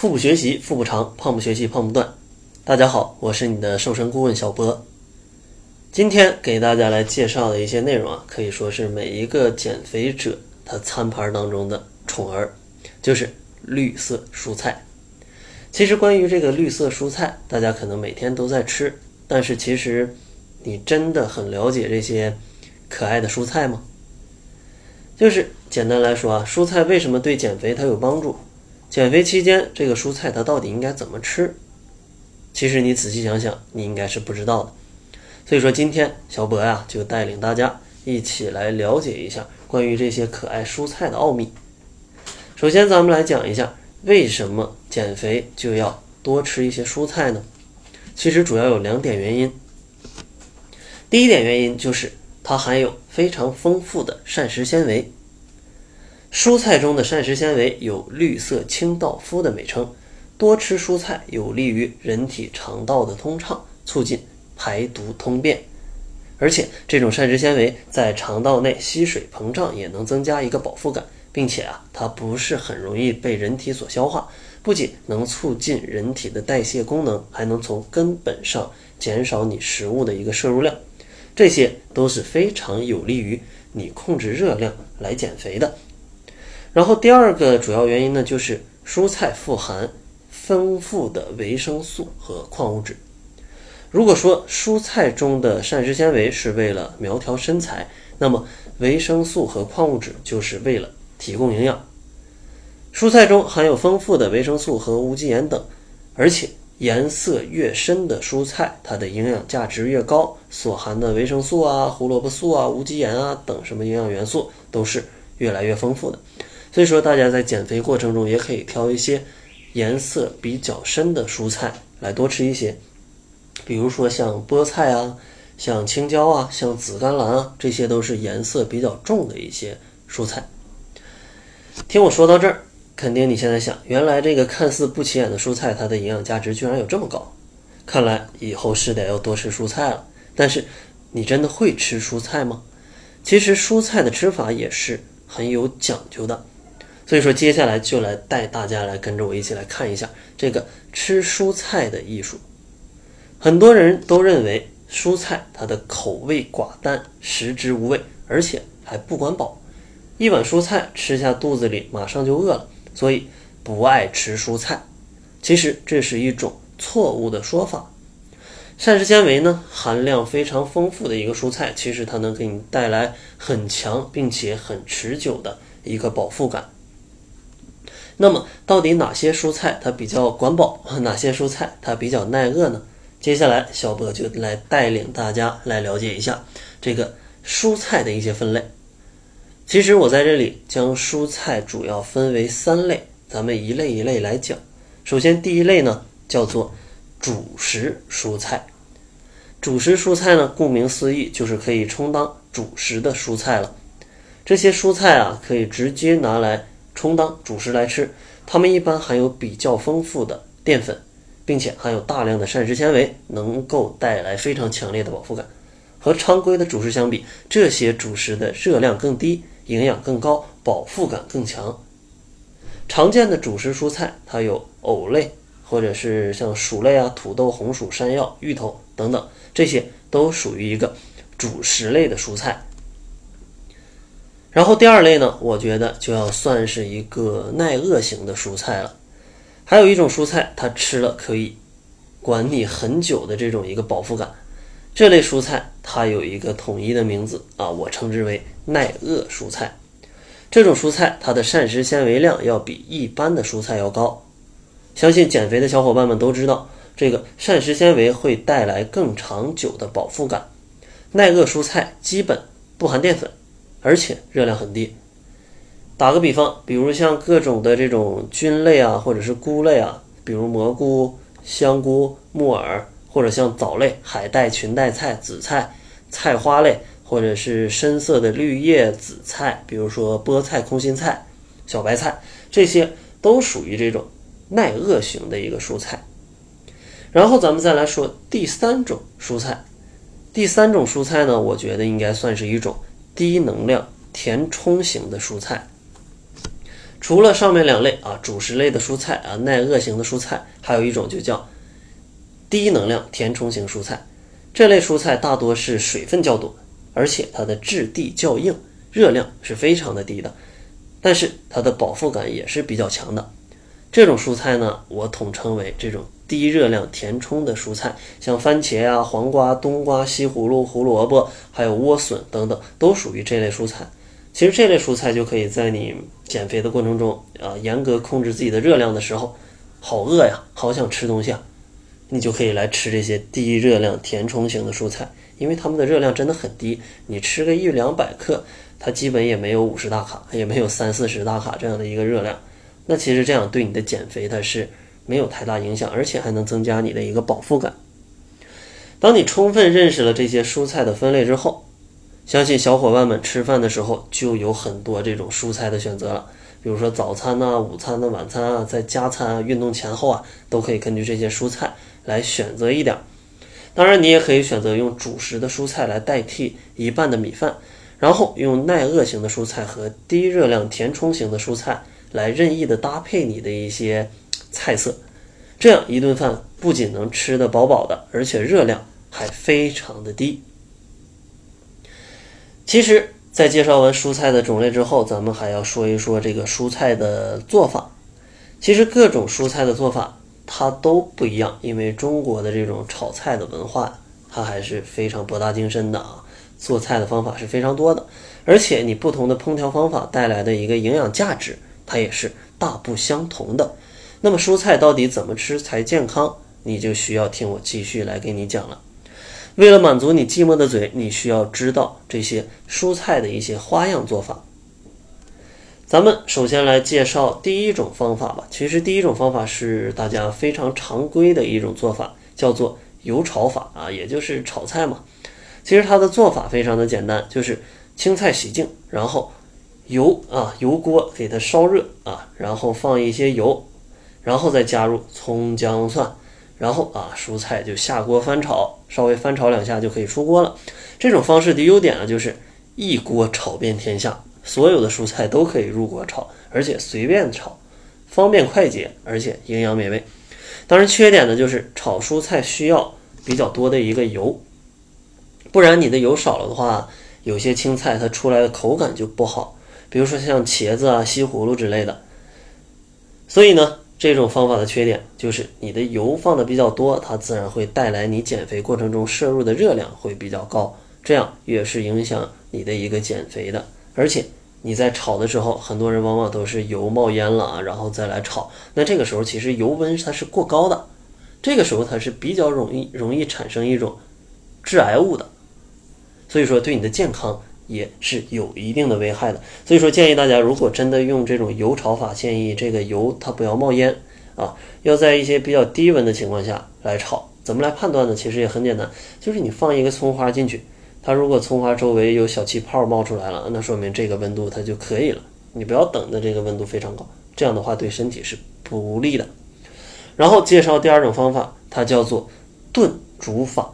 腹部学习腹部长，胖不学习胖不断。大家好，我是你的瘦身顾问小波。今天给大家来介绍的一些内容啊，可以说是每一个减肥者他餐盘当中的宠儿，就是绿色蔬菜。其实关于这个绿色蔬菜，大家可能每天都在吃，但是其实你真的很了解这些可爱的蔬菜吗？就是简单来说啊，蔬菜为什么对减肥它有帮助？减肥期间这个蔬菜它到底应该怎么吃？其实你仔细想想，你应该是不知道的。所以说，今天小博呀就带领大家一起来了解一下关于这些可爱蔬菜的奥秘。首先，咱们来讲一下为什么减肥就要多吃一些蔬菜呢？其实主要有两点原因。第一点原因就是它含有非常丰富的膳食纤维。蔬菜中的膳食纤维有“绿色清道夫”的美称，多吃蔬菜有利于人体肠道的通畅，促进。排毒通便，而且这种膳食纤维在肠道内吸水膨胀，也能增加一个饱腹感，并且啊，它不是很容易被人体所消化，不仅能促进人体的代谢功能，还能从根本上减少你食物的一个摄入量，这些都是非常有利于你控制热量来减肥的。然后第二个主要原因呢，就是蔬菜富含丰富的维生素和矿物质。如果说蔬菜中的膳食纤维是为了苗条身材，那么维生素和矿物质就是为了提供营养。蔬菜中含有丰富的维生素和无机盐等，而且颜色越深的蔬菜，它的营养价值越高，所含的维生素啊、胡萝卜素啊、无机盐啊等什么营养元素都是越来越丰富的。所以说，大家在减肥过程中也可以挑一些颜色比较深的蔬菜来多吃一些。比如说像菠菜啊，像青椒啊，像紫甘蓝啊，这些都是颜色比较重的一些蔬菜。听我说到这儿，肯定你现在想，原来这个看似不起眼的蔬菜，它的营养价值居然有这么高，看来以后是得要多吃蔬菜了。但是，你真的会吃蔬菜吗？其实蔬菜的吃法也是很有讲究的。所以说，接下来就来带大家来跟着我一起来看一下这个吃蔬菜的艺术。很多人都认为蔬菜它的口味寡淡，食之无味，而且还不管饱。一碗蔬菜吃下肚子里马上就饿了，所以不爱吃蔬菜。其实这是一种错误的说法。膳食纤维呢含量非常丰富的一个蔬菜，其实它能给你带来很强并且很持久的一个饱腹感。那么到底哪些蔬菜它比较管饱，哪些蔬菜它比较耐饿呢？接下来，小博就来带领大家来了解一下这个蔬菜的一些分类。其实我在这里将蔬菜主要分为三类，咱们一类一类来讲。首先，第一类呢叫做主食蔬菜。主食蔬菜呢，顾名思义就是可以充当主食的蔬菜了。这些蔬菜啊，可以直接拿来充当主食来吃。它们一般含有比较丰富的淀粉。并且含有大量的膳食纤维，能够带来非常强烈的饱腹感。和常规的主食相比，这些主食的热量更低，营养更高，饱腹感更强。常见的主食蔬菜，它有藕类，或者是像薯类啊、土豆、红薯、山药、芋头等等，这些都属于一个主食类的蔬菜。然后第二类呢，我觉得就要算是一个耐饿型的蔬菜了。还有一种蔬菜，它吃了可以管你很久的这种一个饱腹感。这类蔬菜它有一个统一的名字啊，我称之为耐饿蔬菜。这种蔬菜它的膳食纤维量要比一般的蔬菜要高。相信减肥的小伙伴们都知道，这个膳食纤维会带来更长久的饱腹感。耐饿蔬菜基本不含淀粉，而且热量很低。打个比方，比如像各种的这种菌类啊，或者是菇类啊，比如蘑菇、香菇、木耳，或者像藻类、海带、裙带菜、紫菜、菜花类，或者是深色的绿叶紫菜，比如说菠菜、空心菜、小白菜，这些都属于这种耐饿型的一个蔬菜。然后咱们再来说第三种蔬菜，第三种蔬菜呢，我觉得应该算是一种低能量填充型的蔬菜。除了上面两类啊主食类的蔬菜啊耐饿型的蔬菜，还有一种就叫低能量填充型蔬菜。这类蔬菜大多是水分较多，而且它的质地较硬，热量是非常的低的，但是它的饱腹感也是比较强的。这种蔬菜呢，我统称为这种低热量填充的蔬菜，像番茄啊、黄瓜、冬瓜、西葫芦、胡萝卜，还有莴笋等等，都属于这类蔬菜。其实这类蔬菜就可以在你减肥的过程中，啊，严格控制自己的热量的时候，好饿呀，好想吃东西啊，你就可以来吃这些低热量填充型的蔬菜，因为它们的热量真的很低，你吃个一两百克，它基本也没有五十大卡，也没有三四十大卡这样的一个热量。那其实这样对你的减肥它是没有太大影响，而且还能增加你的一个饱腹感。当你充分认识了这些蔬菜的分类之后，相信小伙伴们吃饭的时候就有很多这种蔬菜的选择了。比如说早餐呐、午餐呐、晚餐啊，在加餐啊、运动前后啊，都可以根据这些蔬菜来选择一点。当然，你也可以选择用主食的蔬菜来代替一半的米饭，然后用耐饿型的蔬菜和低热量填充型的蔬菜。来任意的搭配你的一些菜色，这样一顿饭不仅能吃得饱饱的，而且热量还非常的低。其实，在介绍完蔬菜的种类之后，咱们还要说一说这个蔬菜的做法。其实各种蔬菜的做法它都不一样，因为中国的这种炒菜的文化，它还是非常博大精深的啊。做菜的方法是非常多的，而且你不同的烹调方法带来的一个营养价值。它也是大不相同的。那么蔬菜到底怎么吃才健康？你就需要听我继续来给你讲了。为了满足你寂寞的嘴，你需要知道这些蔬菜的一些花样做法。咱们首先来介绍第一种方法吧。其实第一种方法是大家非常常规的一种做法，叫做油炒法啊，也就是炒菜嘛。其实它的做法非常的简单，就是青菜洗净，然后。油啊，油锅给它烧热啊，然后放一些油，然后再加入葱姜蒜，然后啊，蔬菜就下锅翻炒，稍微翻炒两下就可以出锅了。这种方式的优点呢，就是一锅炒遍天下，所有的蔬菜都可以入锅炒，而且随便炒，方便快捷，而且营养美味。当然，缺点呢就是炒蔬菜需要比较多的一个油，不然你的油少了的话，有些青菜它出来的口感就不好。比如说像茄子啊、西葫芦之类的，所以呢，这种方法的缺点就是你的油放的比较多，它自然会带来你减肥过程中摄入的热量会比较高，这样也是影响你的一个减肥的。而且你在炒的时候，很多人往往都是油冒烟了啊，然后再来炒，那这个时候其实油温它是过高的，这个时候它是比较容易容易产生一种致癌物的，所以说对你的健康。也是有一定的危害的，所以说建议大家，如果真的用这种油炒法，建议这个油它不要冒烟啊，要在一些比较低温的情况下来炒。怎么来判断呢？其实也很简单，就是你放一个葱花进去，它如果葱花周围有小气泡冒出来了，那说明这个温度它就可以了。你不要等的这个温度非常高，这样的话对身体是不利的。然后介绍第二种方法，它叫做炖煮法。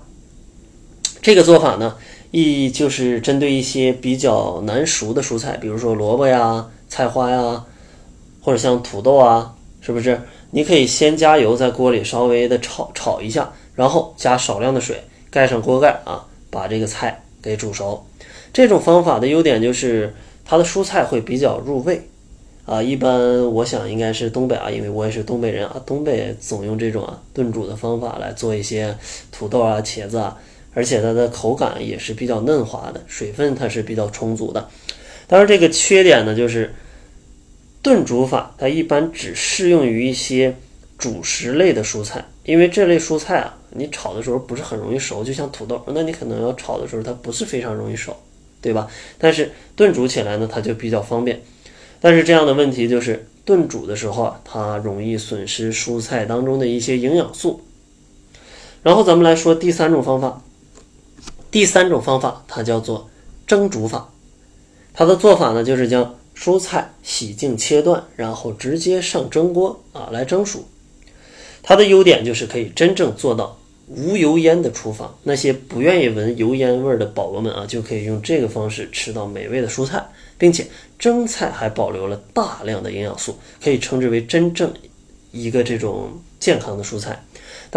这个做法呢。意义就是针对一些比较难熟的蔬菜，比如说萝卜呀、菜花呀，或者像土豆啊，是不是？你可以先加油，在锅里稍微的炒炒一下，然后加少量的水，盖上锅盖啊，把这个菜给煮熟。这种方法的优点就是它的蔬菜会比较入味啊。一般我想应该是东北啊，因为我也是东北人啊，东北总用这种啊炖煮的方法来做一些土豆啊、茄子啊。而且它的口感也是比较嫩滑的，水分它是比较充足的。当然，这个缺点呢，就是炖煮法它一般只适用于一些主食类的蔬菜，因为这类蔬菜啊，你炒的时候不是很容易熟，就像土豆，那你可能要炒的时候它不是非常容易熟，对吧？但是炖煮起来呢，它就比较方便。但是这样的问题就是炖煮的时候啊，它容易损失蔬菜当中的一些营养素。然后咱们来说第三种方法。第三种方法，它叫做蒸煮法。它的做法呢，就是将蔬菜洗净切断，然后直接上蒸锅啊来蒸熟。它的优点就是可以真正做到无油烟的厨房，那些不愿意闻油烟味儿的宝宝们啊，就可以用这个方式吃到美味的蔬菜，并且蒸菜还保留了大量的营养素，可以称之为真正一个这种健康的蔬菜。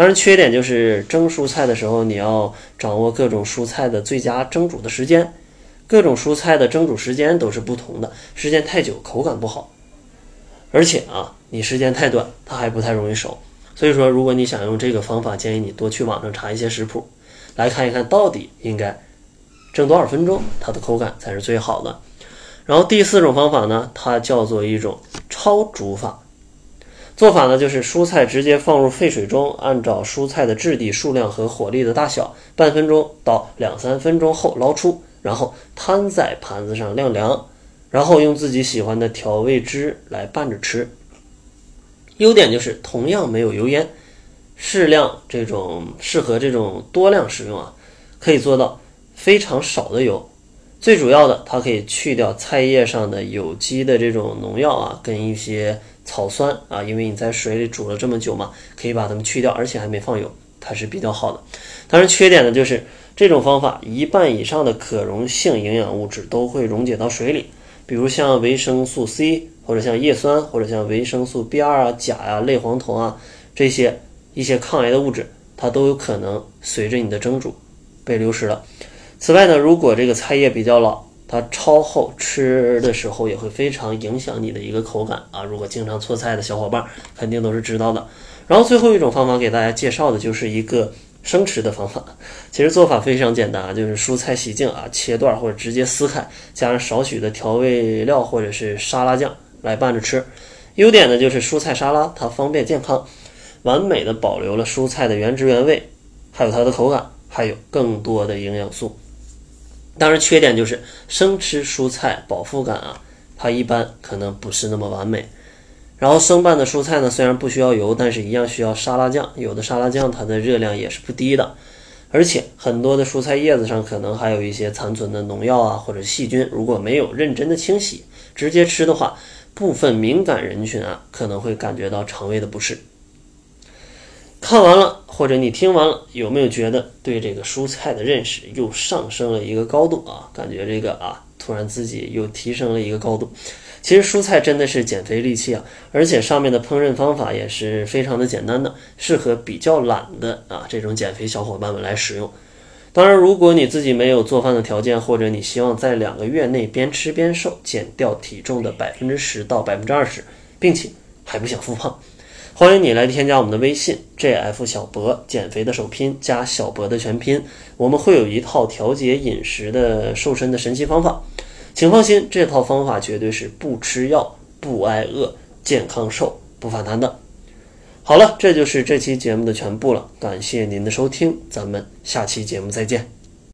当然，缺点就是蒸蔬菜的时候，你要掌握各种蔬菜的最佳蒸煮的时间，各种蔬菜的蒸煮时间都是不同的，时间太久口感不好，而且啊，你时间太短，它还不太容易熟。所以说，如果你想用这个方法，建议你多去网上查一些食谱，来看一看到底应该蒸多少分钟，它的口感才是最好的。然后第四种方法呢，它叫做一种超煮法。做法呢，就是蔬菜直接放入沸水中，按照蔬菜的质地、数量和火力的大小，半分钟到两三分钟后捞出，然后摊在盘子上晾凉，然后用自己喜欢的调味汁来拌着吃。优点就是同样没有油烟，适量这种适合这种多量食用啊，可以做到非常少的油。最主要的，它可以去掉菜叶上的有机的这种农药啊，跟一些。草酸啊，因为你在水里煮了这么久嘛，可以把它们去掉，而且还没放油，它是比较好的。当然，缺点呢就是这种方法一半以上的可溶性营养物质都会溶解到水里，比如像维生素 C，或者像叶酸，或者像维生素 B2 啊、钾啊、类黄酮啊这些一些抗癌的物质，它都有可能随着你的蒸煮被流失了。此外呢，如果这个菜叶比较老，它超厚，吃的时候也会非常影响你的一个口感啊！如果经常做菜的小伙伴肯定都是知道的。然后最后一种方法给大家介绍的就是一个生吃的方法，其实做法非常简单啊，就是蔬菜洗净啊，切段或者直接撕开，加上少许的调味料或者是沙拉酱来拌着吃。优点呢就是蔬菜沙拉它方便健康，完美的保留了蔬菜的原汁原味，还有它的口感，还有更多的营养素。当然，缺点就是生吃蔬菜饱腹感啊，它一般可能不是那么完美。然后生拌的蔬菜呢，虽然不需要油，但是一样需要沙拉酱。有的沙拉酱它的热量也是不低的，而且很多的蔬菜叶子上可能还有一些残存的农药啊或者细菌。如果没有认真的清洗，直接吃的话，部分敏感人群啊可能会感觉到肠胃的不适。看完了，或者你听完了，有没有觉得对这个蔬菜的认识又上升了一个高度啊？感觉这个啊，突然自己又提升了一个高度。其实蔬菜真的是减肥利器啊，而且上面的烹饪方法也是非常的简单的，适合比较懒的啊这种减肥小伙伴们来使用。当然，如果你自己没有做饭的条件，或者你希望在两个月内边吃边瘦，减掉体重的百分之十到百分之二十，并且还不想复胖。欢迎你来添加我们的微信 jf 小博减肥的首拼加小博的全拼，我们会有一套调节饮食的瘦身的神奇方法，请放心，这套方法绝对是不吃药、不挨饿、健康瘦、不反弹的。好了，这就是这期节目的全部了，感谢您的收听，咱们下期节目再见。